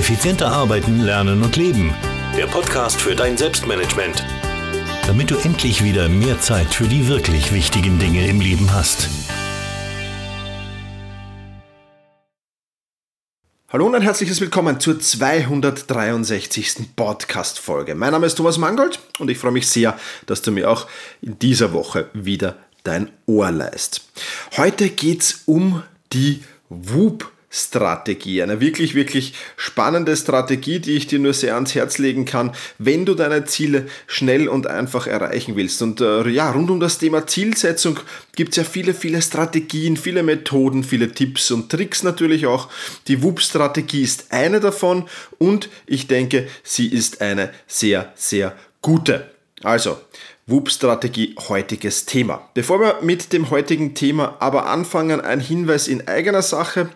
Effizienter arbeiten, lernen und leben. Der Podcast für dein Selbstmanagement. Damit du endlich wieder mehr Zeit für die wirklich wichtigen Dinge im Leben hast. Hallo und ein herzliches Willkommen zur 263. Podcast-Folge. Mein Name ist Thomas Mangold und ich freue mich sehr, dass du mir auch in dieser Woche wieder dein Ohr leist. Heute geht es um die WUP. Strategie. Eine wirklich, wirklich spannende Strategie, die ich dir nur sehr ans Herz legen kann, wenn du deine Ziele schnell und einfach erreichen willst. Und äh, ja, rund um das Thema Zielsetzung gibt es ja viele, viele Strategien, viele Methoden, viele Tipps und Tricks natürlich auch. Die WUP-Strategie ist eine davon und ich denke, sie ist eine sehr, sehr gute. Also, WUP-Strategie, heutiges Thema. Bevor wir mit dem heutigen Thema aber anfangen, ein Hinweis in eigener Sache.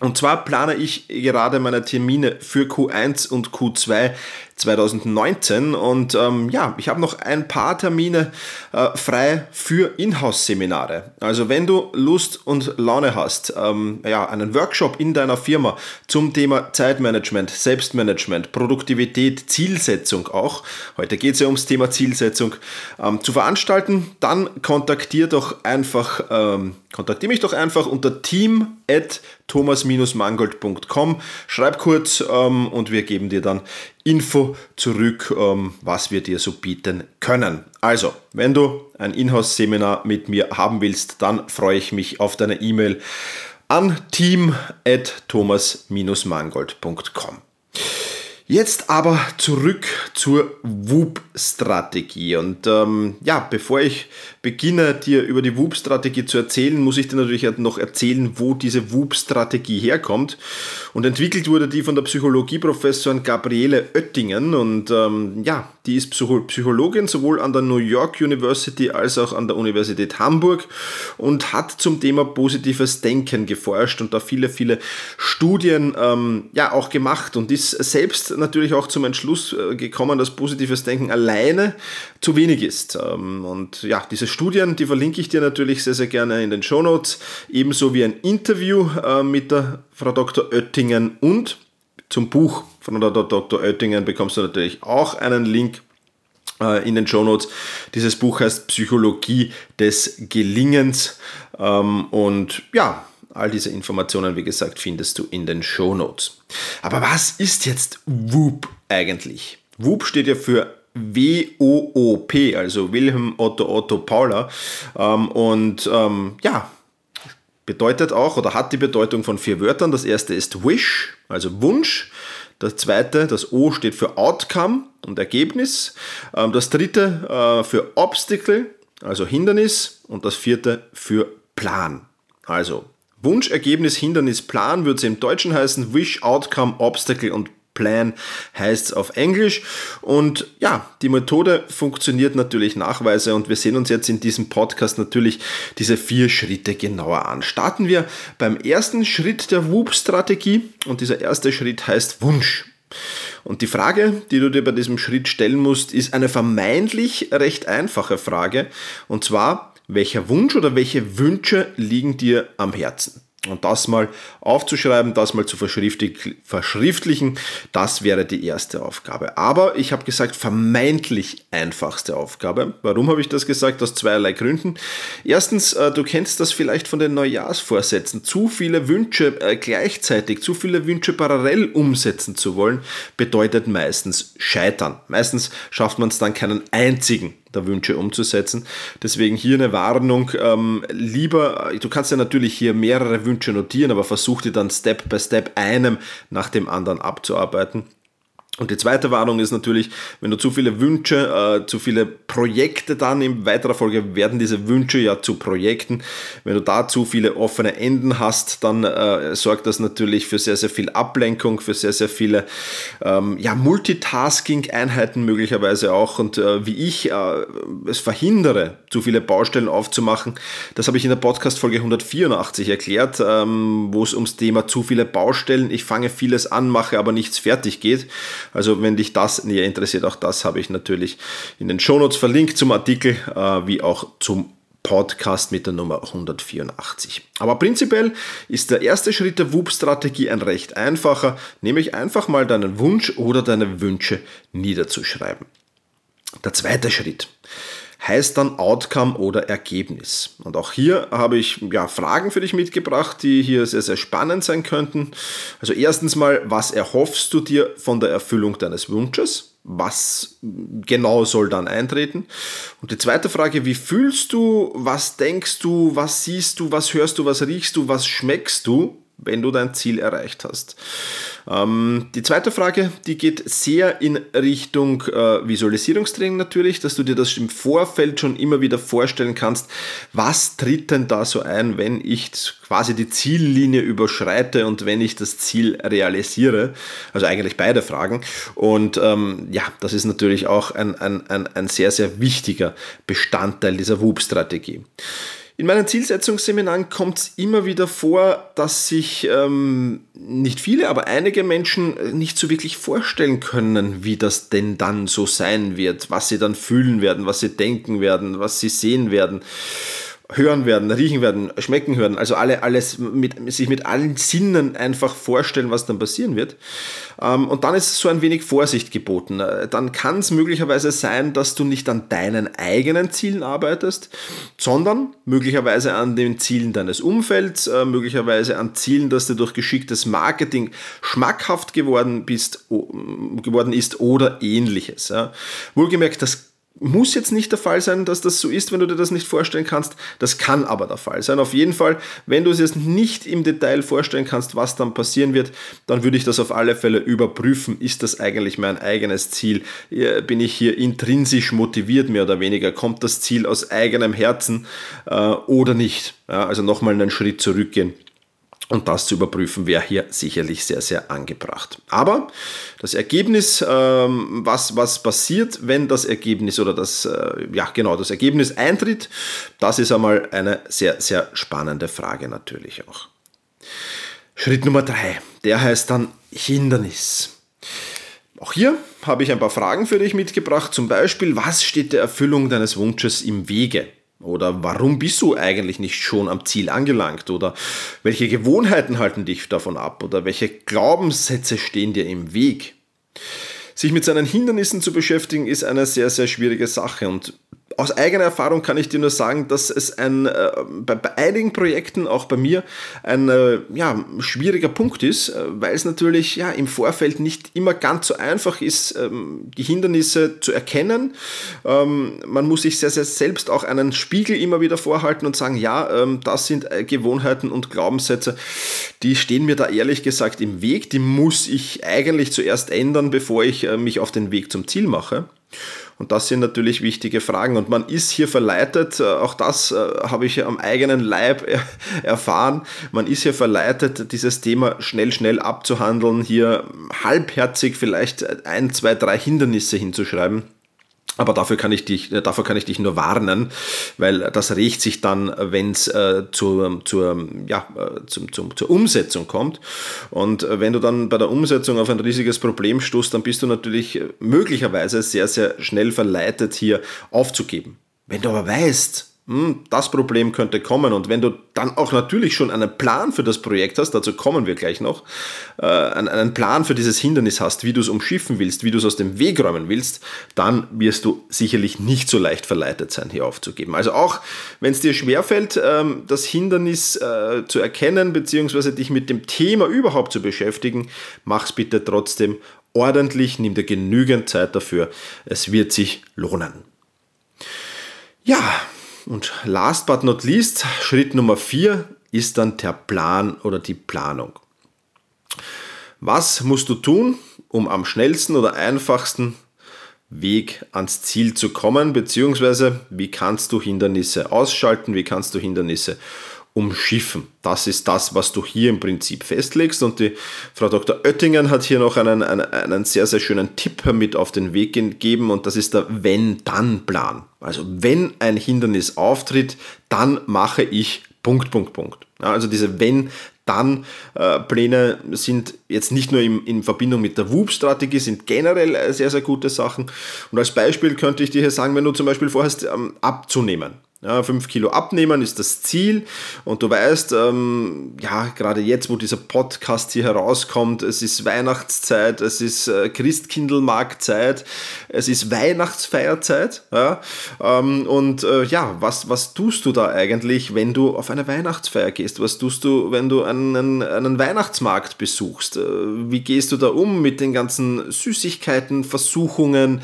Und zwar plane ich gerade meine Termine für Q1 und Q2 2019 und ähm, ja, ich habe noch ein paar Termine äh, frei für Inhouse-Seminare. Also wenn du Lust und Laune hast, ähm, ja, einen Workshop in deiner Firma zum Thema Zeitmanagement, Selbstmanagement, Produktivität, Zielsetzung auch, heute geht es ja ums Thema Zielsetzung, ähm, zu veranstalten, dann kontaktier doch einfach, ähm, kontaktiere mich doch einfach unter team at thomas-mangold.com, schreib kurz ähm, und wir geben dir dann Info zurück, ähm, was wir dir so bieten können. Also, wenn du ein Inhouse-Seminar mit mir haben willst, dann freue ich mich auf deine E-Mail an team.thomas-mangold.com. Jetzt aber zurück zur WUP-Strategie. Und ähm, ja, bevor ich beginne, dir über die WUP-Strategie zu erzählen, muss ich dir natürlich noch erzählen, wo diese WUP-Strategie herkommt. Und entwickelt wurde die von der Psychologieprofessorin Gabriele Oettingen. Und ähm, ja, die ist Psychologin sowohl an der New York University als auch an der Universität Hamburg und hat zum Thema positives Denken geforscht und da viele, viele Studien ähm, ja auch gemacht und ist selbst natürlich auch zum Entschluss äh, gekommen, dass positives Denken alleine zu wenig ist. Ähm, und ja, diese Studien, die verlinke ich dir natürlich sehr, sehr gerne in den Show Notes, ebenso wie ein Interview äh, mit der Frau Dr. Oettingen und zum Buch von der Dr. Oettingen bekommst du natürlich auch einen Link äh, in den Show Notes. Dieses Buch heißt Psychologie des Gelingens ähm, und ja, All diese Informationen, wie gesagt, findest du in den Show Notes. Aber was ist jetzt WOOP eigentlich? WOOP steht ja für W-O-O-P, also Wilhelm Otto Otto Paula. Ähm, und ähm, ja, bedeutet auch oder hat die Bedeutung von vier Wörtern. Das erste ist Wish, also Wunsch. Das zweite, das O steht für Outcome und Ergebnis. Ähm, das dritte äh, für Obstacle, also Hindernis. Und das vierte für Plan. Also Wunsch, Ergebnis, Hindernis, Plan würde es im Deutschen heißen. Wish, Outcome, Obstacle und Plan heißt es auf Englisch. Und ja, die Methode funktioniert natürlich nachweise und wir sehen uns jetzt in diesem Podcast natürlich diese vier Schritte genauer an. Starten wir beim ersten Schritt der WOOP-Strategie und dieser erste Schritt heißt Wunsch. Und die Frage, die du dir bei diesem Schritt stellen musst, ist eine vermeintlich recht einfache Frage. Und zwar, welcher Wunsch oder welche Wünsche liegen dir am Herzen? Und das mal aufzuschreiben, das mal zu verschriftlichen, das wäre die erste Aufgabe. Aber ich habe gesagt, vermeintlich einfachste Aufgabe. Warum habe ich das gesagt? Aus zweierlei Gründen. Erstens, äh, du kennst das vielleicht von den Neujahrsvorsätzen. Zu viele Wünsche äh, gleichzeitig, zu viele Wünsche parallel umsetzen zu wollen, bedeutet meistens Scheitern. Meistens schafft man es dann keinen einzigen der Wünsche umzusetzen. Deswegen hier eine Warnung, ähm, lieber, du kannst ja natürlich hier mehrere Wünsche notieren, aber versuch dir dann Step by Step einem nach dem anderen abzuarbeiten. Und die zweite Warnung ist natürlich, wenn du zu viele Wünsche, äh, zu viele Projekte dann in weiterer Folge werden diese Wünsche ja zu Projekten. Wenn du da zu viele offene Enden hast, dann äh, sorgt das natürlich für sehr, sehr viel Ablenkung, für sehr, sehr viele ähm, ja, Multitasking-Einheiten möglicherweise auch. Und äh, wie ich äh, es verhindere, zu viele Baustellen aufzumachen, das habe ich in der Podcast-Folge 184 erklärt, ähm, wo es ums Thema zu viele Baustellen, ich fange vieles an, mache aber nichts fertig geht. Also wenn dich das näher interessiert, auch das habe ich natürlich in den Shownotes verlinkt zum Artikel, äh, wie auch zum Podcast mit der Nummer 184. Aber prinzipiell ist der erste Schritt der WUP-Strategie ein recht einfacher, nämlich einfach mal deinen Wunsch oder deine Wünsche niederzuschreiben. Der zweite Schritt heißt dann Outcome oder Ergebnis. Und auch hier habe ich ja, Fragen für dich mitgebracht, die hier sehr, sehr spannend sein könnten. Also erstens mal, was erhoffst du dir von der Erfüllung deines Wunsches? Was genau soll dann eintreten? Und die zweite Frage, wie fühlst du, was denkst du, was siehst du, was hörst du, was riechst du, was schmeckst du? Wenn du dein Ziel erreicht hast. Ähm, die zweite Frage, die geht sehr in Richtung äh, Visualisierungstraining natürlich, dass du dir das im Vorfeld schon immer wieder vorstellen kannst, was tritt denn da so ein, wenn ich quasi die Ziellinie überschreite und wenn ich das Ziel realisiere. Also eigentlich beide Fragen. Und ähm, ja, das ist natürlich auch ein, ein, ein, ein sehr, sehr wichtiger Bestandteil dieser WUB-Strategie. In meinen Zielsetzungsseminaren kommt es immer wieder vor, dass sich ähm, nicht viele, aber einige Menschen nicht so wirklich vorstellen können, wie das denn dann so sein wird, was sie dann fühlen werden, was sie denken werden, was sie sehen werden hören werden, riechen werden, schmecken hören, also alle, alles mit, sich mit allen Sinnen einfach vorstellen, was dann passieren wird. Ähm, und dann ist so ein wenig Vorsicht geboten. Äh, dann kann es möglicherweise sein, dass du nicht an deinen eigenen Zielen arbeitest, sondern möglicherweise an den Zielen deines Umfelds, äh, möglicherweise an Zielen, dass du durch geschicktes Marketing schmackhaft geworden bist, geworden ist oder ähnliches. Wohlgemerkt, das muss jetzt nicht der Fall sein, dass das so ist, wenn du dir das nicht vorstellen kannst. Das kann aber der Fall sein. Auf jeden Fall, wenn du es jetzt nicht im Detail vorstellen kannst, was dann passieren wird, dann würde ich das auf alle Fälle überprüfen. Ist das eigentlich mein eigenes Ziel? Bin ich hier intrinsisch motiviert, mehr oder weniger? Kommt das Ziel aus eigenem Herzen äh, oder nicht? Ja, also nochmal einen Schritt zurückgehen. Und das zu überprüfen wäre hier sicherlich sehr, sehr angebracht. Aber das Ergebnis, ähm, was, was passiert, wenn das Ergebnis oder das, äh, ja genau, das Ergebnis eintritt, das ist einmal eine sehr, sehr spannende Frage natürlich auch. Schritt Nummer drei, der heißt dann Hindernis. Auch hier habe ich ein paar Fragen für dich mitgebracht. Zum Beispiel, was steht der Erfüllung deines Wunsches im Wege? Oder warum bist du eigentlich nicht schon am Ziel angelangt? Oder welche Gewohnheiten halten dich davon ab? Oder welche Glaubenssätze stehen dir im Weg? Sich mit seinen Hindernissen zu beschäftigen, ist eine sehr, sehr schwierige Sache. Und aus eigener Erfahrung kann ich dir nur sagen, dass es ein, äh, bei, bei, einigen Projekten, auch bei mir, ein äh, ja, schwieriger Punkt ist, äh, weil es natürlich ja, im Vorfeld nicht immer ganz so einfach ist, ähm, die Hindernisse zu erkennen. Ähm, man muss sich sehr, sehr selbst auch einen Spiegel immer wieder vorhalten und sagen, ja, ähm, das sind äh, Gewohnheiten und Glaubenssätze, die stehen mir da ehrlich gesagt im Weg, die muss ich eigentlich zuerst ändern, bevor ich äh, mich auf den Weg zum Ziel mache. Und das sind natürlich wichtige Fragen. Und man ist hier verleitet, äh, auch das äh, habe ich am eigenen Leib erfahren, man ist hier verleitet, dieses Thema schnell, schnell abzuhandeln, hier halbherzig vielleicht ein, zwei, drei Hindernisse hinzuschreiben aber dafür kann ich dich, äh, dafür kann ich dich nur warnen, weil das rächt sich dann, wenn es äh, zur, zur, ja, äh, zum, zum, zur Umsetzung kommt. Und äh, wenn du dann bei der Umsetzung auf ein riesiges Problem stoßt, dann bist du natürlich möglicherweise sehr, sehr schnell verleitet, hier aufzugeben. Wenn du aber weißt, das Problem könnte kommen. Und wenn du dann auch natürlich schon einen Plan für das Projekt hast, dazu kommen wir gleich noch, äh, einen Plan für dieses Hindernis hast, wie du es umschiffen willst, wie du es aus dem Weg räumen willst, dann wirst du sicherlich nicht so leicht verleitet sein, hier aufzugeben. Also auch wenn es dir schwerfällt, ähm, das Hindernis äh, zu erkennen, beziehungsweise dich mit dem Thema überhaupt zu beschäftigen, mach es bitte trotzdem ordentlich, nimm dir genügend Zeit dafür. Es wird sich lohnen. Ja, und last but not least, Schritt Nummer 4 ist dann der Plan oder die Planung. Was musst du tun, um am schnellsten oder einfachsten Weg ans Ziel zu kommen, beziehungsweise wie kannst du Hindernisse ausschalten, wie kannst du Hindernisse umschiffen. Das ist das, was du hier im Prinzip festlegst. Und die Frau Dr. Oettingen hat hier noch einen, einen, einen sehr, sehr schönen Tipp mit auf den Weg gegeben und das ist der Wenn-Dann-Plan. Also wenn ein Hindernis auftritt, dann mache ich Punkt, Punkt, Punkt. Also diese Wenn, dann äh, Pläne sind jetzt nicht nur im, in Verbindung mit der WUP-Strategie, sind generell äh, sehr, sehr gute Sachen. Und als Beispiel könnte ich dir hier sagen, wenn du zum Beispiel vorhast, ähm, abzunehmen, Ja, 5 Kilo abnehmen ist das Ziel. Und du weißt, ähm, ja, gerade jetzt, wo dieser Podcast hier herauskommt, es ist Weihnachtszeit, es ist äh, Christkindlmarktzeit, es ist Weihnachtsfeierzeit. Ja? Ähm, und äh, ja, was, was tust du da eigentlich, wenn du auf eine Weihnachtsfeier gehst? Was tust du, wenn du einen, einen Weihnachtsmarkt besuchst? Äh, wie gehst du da um mit den ganzen Süßigkeiten, Versuchungen,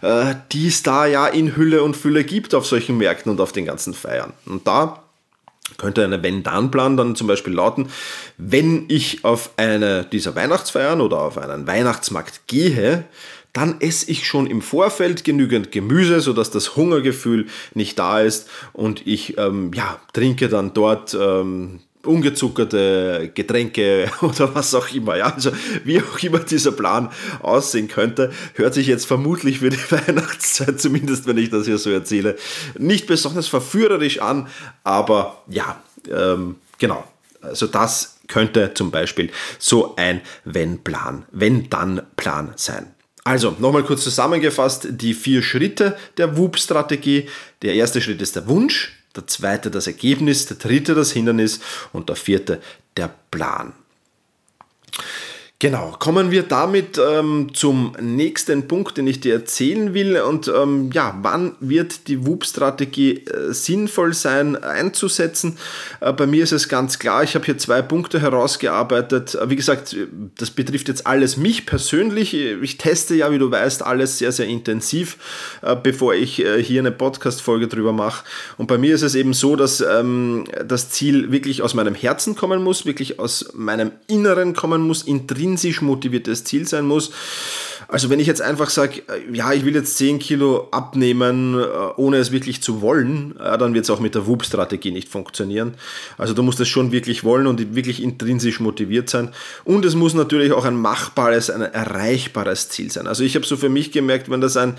äh, die es da ja in Hülle und Fülle gibt auf solchen Märkten und auf den den ganzen Feiern. Und da könnte eine Wenn-Dann-Plan dann zum Beispiel lauten, wenn ich auf eine dieser Weihnachtsfeiern oder auf einen Weihnachtsmarkt gehe, dann esse ich schon im Vorfeld genügend Gemüse, sodass das Hungergefühl nicht da ist und ich ähm, ja, trinke dann dort ähm, ungezuckerte Getränke oder was auch immer. Ja, also wie auch immer dieser Plan aussehen könnte, hört sich jetzt vermutlich für die Weihnachtszeit, zumindest wenn ich das hier so erzähle, nicht besonders verführerisch an, aber ja, ähm, genau. Also das könnte zum Beispiel so ein Wenn-Plan, Wenn-Dann-Plan sein. Also, nochmal kurz zusammengefasst, die vier Schritte der WUP-Strategie. Der erste Schritt ist der Wunsch, der zweite das Ergebnis, der dritte das Hindernis und der vierte der Plan. Genau, kommen wir damit ähm, zum nächsten Punkt, den ich dir erzählen will. Und ähm, ja, wann wird die WUP-Strategie äh, sinnvoll sein einzusetzen? Äh, bei mir ist es ganz klar, ich habe hier zwei Punkte herausgearbeitet. Äh, wie gesagt, das betrifft jetzt alles mich persönlich. Ich teste ja, wie du weißt, alles sehr, sehr intensiv, äh, bevor ich äh, hier eine Podcast-Folge drüber mache. Und bei mir ist es eben so, dass ähm, das Ziel wirklich aus meinem Herzen kommen muss, wirklich aus meinem Inneren kommen muss, intrinsisch intrinsisch motiviertes Ziel sein muss. Also wenn ich jetzt einfach sage, äh, ja, ich will jetzt 10 Kilo abnehmen, äh, ohne es wirklich zu wollen, dann wird es auch mit der WUP-Strategie nicht funktionieren. Also du musst es schon wirklich wollen und wirklich intrinsisch motiviert sein. Und es muss natürlich auch ein machbares, ein erreichbares Ziel sein. Also ich habe so für mich gemerkt, wenn das ein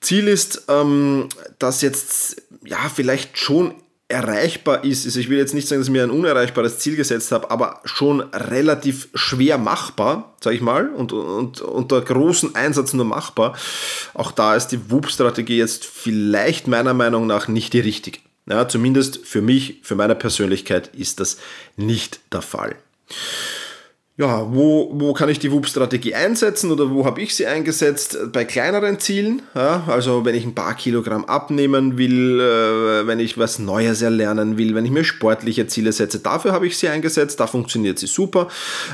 Ziel ist, ähm, das jetzt ja vielleicht schon erreichbar ist. Also ich will jetzt nicht sagen, dass ich mir ein unerreichbares Ziel gesetzt habe, aber schon relativ schwer machbar, sage ich mal, und, und unter großem Einsatz nur machbar. Auch da ist die WUP-Strategie jetzt vielleicht meiner Meinung nach nicht die richtige. Ja, zumindest für mich, für meine Persönlichkeit ist das nicht der Fall ja, wo, wo kann ich die WUP-Strategie einsetzen oder wo habe ich sie eingesetzt? Bei kleineren Zielen, ja, also wenn ich ein paar Kilogramm abnehmen will, äh, wenn ich was Neues erlernen will, wenn ich mir sportliche Ziele setze, dafür habe ich sie eingesetzt, da funktioniert sie super.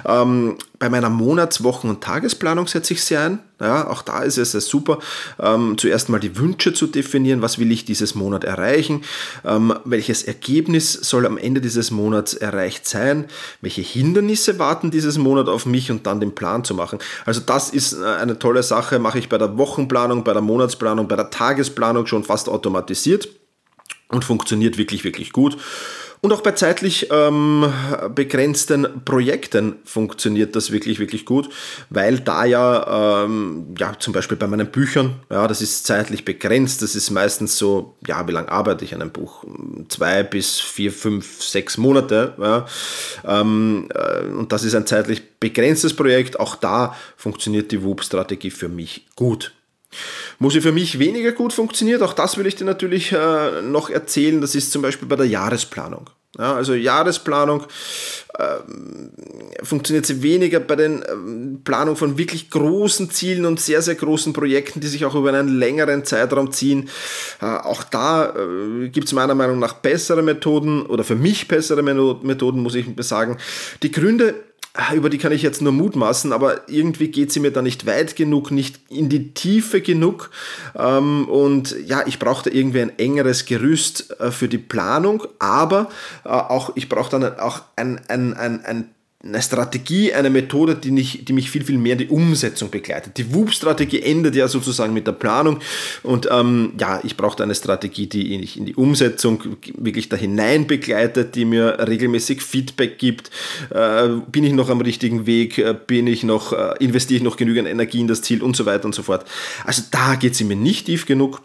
Ähm, bei meiner Monats-, Wochen- und Tagesplanung setze ich sie ein. Ja, auch da ist es super, ähm, zuerst mal die Wünsche zu definieren, was will ich dieses Monat erreichen, ähm, welches Ergebnis soll am Ende dieses Monats erreicht sein, welche Hindernisse warten dieses Monat auf mich und dann den Plan zu machen. Also das ist äh, eine tolle Sache, mache ich bei der Wochenplanung, bei der Monatsplanung, bei der Tagesplanung schon fast automatisiert und funktioniert wirklich, wirklich gut. Und auch bei zeitlich ähm, begrenzten Projekten funktioniert das wirklich, wirklich gut, weil da ja, ähm, ja zum Beispiel bei meinen Büchern, ja, das ist zeitlich begrenzt, das ist meistens so, ja, wie lange arbeite ich an einem Buch? Zwei bis vier, fünf, sechs Monate. Ja, ähm, äh, und das ist ein zeitlich begrenztes Projekt. Auch da funktioniert die WUP-Strategie für mich gut. Wo sie für mich weniger gut funktioniert, auch das will ich dir natürlich äh, noch erzählen, das ist zum Beispiel bei der Jahresplanung. Ja, also Jahresplanung äh, funktioniert sie weniger bei den äh, Planung von wirklich großen Zielen und sehr, sehr großen Projekten, die sich auch über einen längeren Zeitraum ziehen. Äh, auch da äh, gibt es meiner Meinung nach bessere Methoden oder für mich bessere Methoden, muss ich sagen. Die Gründe über die kann ich jetzt nur mutmaßen, aber irgendwie geht sie mir da nicht weit genug, nicht in die Tiefe genug. Ähm, und ja, ich brauche da irgendwie ein engeres Gerüst äh, für die Planung, aber äh, auch ich brauche dann auch ein, ein, ein, ein eine Strategie, eine Methode, die, nicht, die mich viel, viel mehr in die Umsetzung begleitet. Die WUP-Strategie endet ja sozusagen mit der Planung und ähm, ja, ich brauche eine Strategie, die mich in die Umsetzung wirklich da hinein begleitet, die mir regelmäßig Feedback gibt. Äh, bin ich noch am richtigen Weg? Äh, bin ich noch, äh, investiere ich noch genügend Energie in das Ziel und so weiter und so fort. Also da geht sie mir nicht tief genug.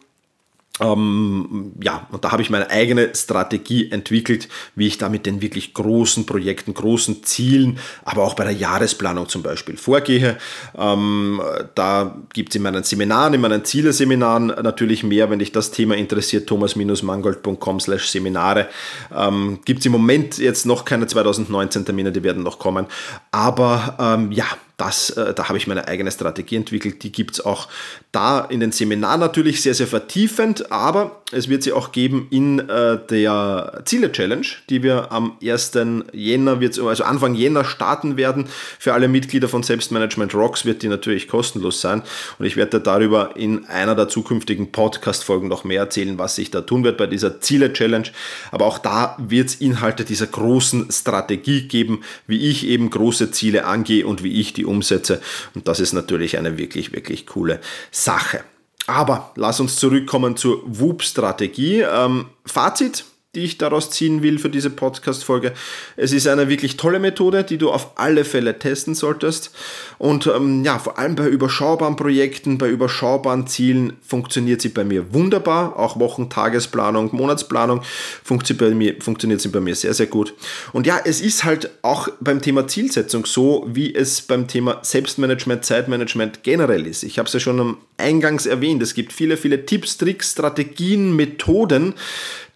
Ähm, ja, und da habe ich meine eigene Strategie entwickelt, wie ich da mit den wirklich großen Projekten, großen Zielen, aber auch bei der Jahresplanung zum Beispiel vorgehe. Ähm, da gibt es in meinen Seminaren, in meinen Zieleseminaren natürlich mehr, wenn dich das Thema interessiert, thomas-mangold.com slash Seminare. Ähm, gibt es im Moment jetzt noch keine 2019 Termine, die werden noch kommen. Aber ähm, ja, das, äh, da habe ich meine eigene Strategie entwickelt. Die gibt es auch da in den Seminaren natürlich sehr, sehr vertiefend, aber es wird sie auch geben in äh, der Ziele-Challenge, die wir am 1. Jänner, also Anfang Jänner starten werden. Für alle Mitglieder von Selbstmanagement Rocks wird die natürlich kostenlos sein und ich werde darüber in einer der zukünftigen Podcast-Folgen noch mehr erzählen, was sich da tun wird bei dieser Ziele-Challenge. Aber auch da wird es Inhalte dieser großen Strategie geben, wie ich eben große Ziele angehe und wie ich die umsetze. Und das ist natürlich eine wirklich, wirklich coole Sache. Aber lass uns zurückkommen zur WUP-Strategie. Ähm, Fazit, die ich daraus ziehen will für diese Podcast-Folge. Es ist eine wirklich tolle Methode, die du auf alle Fälle testen solltest. Und ähm, ja, vor allem bei überschaubaren Projekten, bei überschaubaren Zielen funktioniert sie bei mir wunderbar. Auch Wochen-, Tagesplanung, Monatsplanung funktioniert, bei mir, funktioniert sie bei mir sehr, sehr gut. Und ja, es ist halt auch beim Thema Zielsetzung so, wie es beim Thema Selbstmanagement, Zeitmanagement generell ist. Ich habe es ja schon eingangs erwähnt. Es gibt viele, viele Tipps, Tricks, Strategien, Methoden,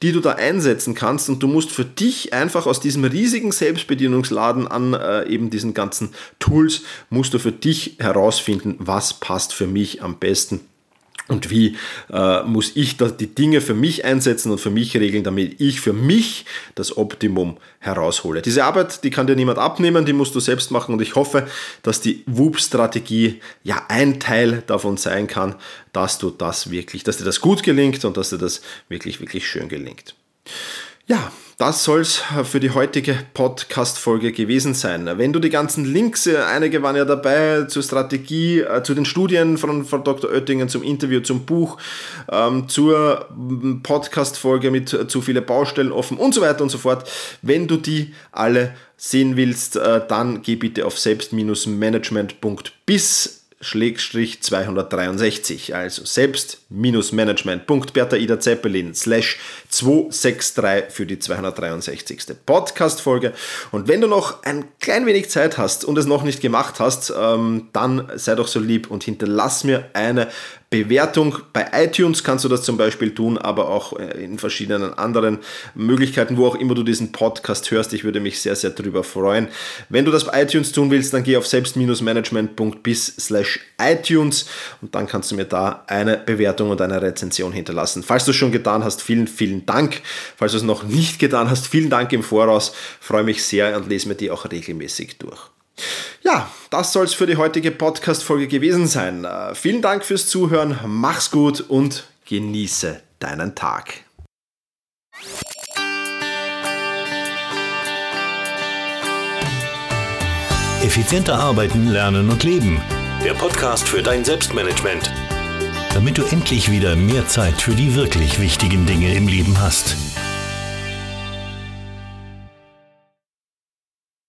die du da einsetzen kannst und du musst für dich einfach aus diesem riesigen Selbstbedienungsladen an äh, eben diesen ganzen Tools, musst du für dich herausfinden, was passt für mich am besten und wie äh, muss ich da die Dinge für mich einsetzen und für mich regeln, damit ich für mich das Optimum heraushole. Diese Arbeit, die kann dir niemand abnehmen, die musst du selbst machen und ich hoffe, dass die WUP-Strategie ja ein Teil davon sein kann, dass du das wirklich, dass dir das gut gelingt und dass dir das wirklich, wirklich schön gelingt. Ja, das soll es für die heutige Podcast-Folge gewesen sein. Wenn du die ganzen Links, äh, einige waren ja dabei zur Strategie, äh, zu den Studien von, von Dr. Oettingen, zum Interview, zum Buch, ähm, zur Podcast-Folge mit äh, zu viele Baustellen offen und so weiter und so fort. Wenn du die alle sehen willst, dann geh bitte auf selbst-management.bis Schrägstrich 263, also selbst-management.bertha Ida Zeppelin slash 263 für die 263. Podcast-Folge. Und wenn du noch ein klein wenig Zeit hast und es noch nicht gemacht hast, ähm, dann sei doch so lieb und hinterlass mir eine Bewertung. Bei iTunes kannst du das zum Beispiel tun, aber auch äh, in verschiedenen anderen Möglichkeiten, wo auch immer du diesen Podcast hörst. Ich würde mich sehr, sehr darüber freuen. Wenn du das bei iTunes tun willst, dann geh auf selbst-management.bis slash iTunes und dann kannst du mir da eine Bewertung und eine Rezension hinterlassen. Falls du es schon getan hast, vielen, vielen Dank. Falls du es noch nicht getan hast, vielen Dank im Voraus. freue mich sehr und lese mir die auch regelmäßig durch. Ja, das soll es für die heutige Podcast-Folge gewesen sein. Äh, vielen Dank fürs Zuhören, mach's gut und genieße deinen Tag. Effizienter arbeiten, lernen und leben. Der Podcast für dein Selbstmanagement. Damit du endlich wieder mehr Zeit für die wirklich wichtigen Dinge im Leben hast.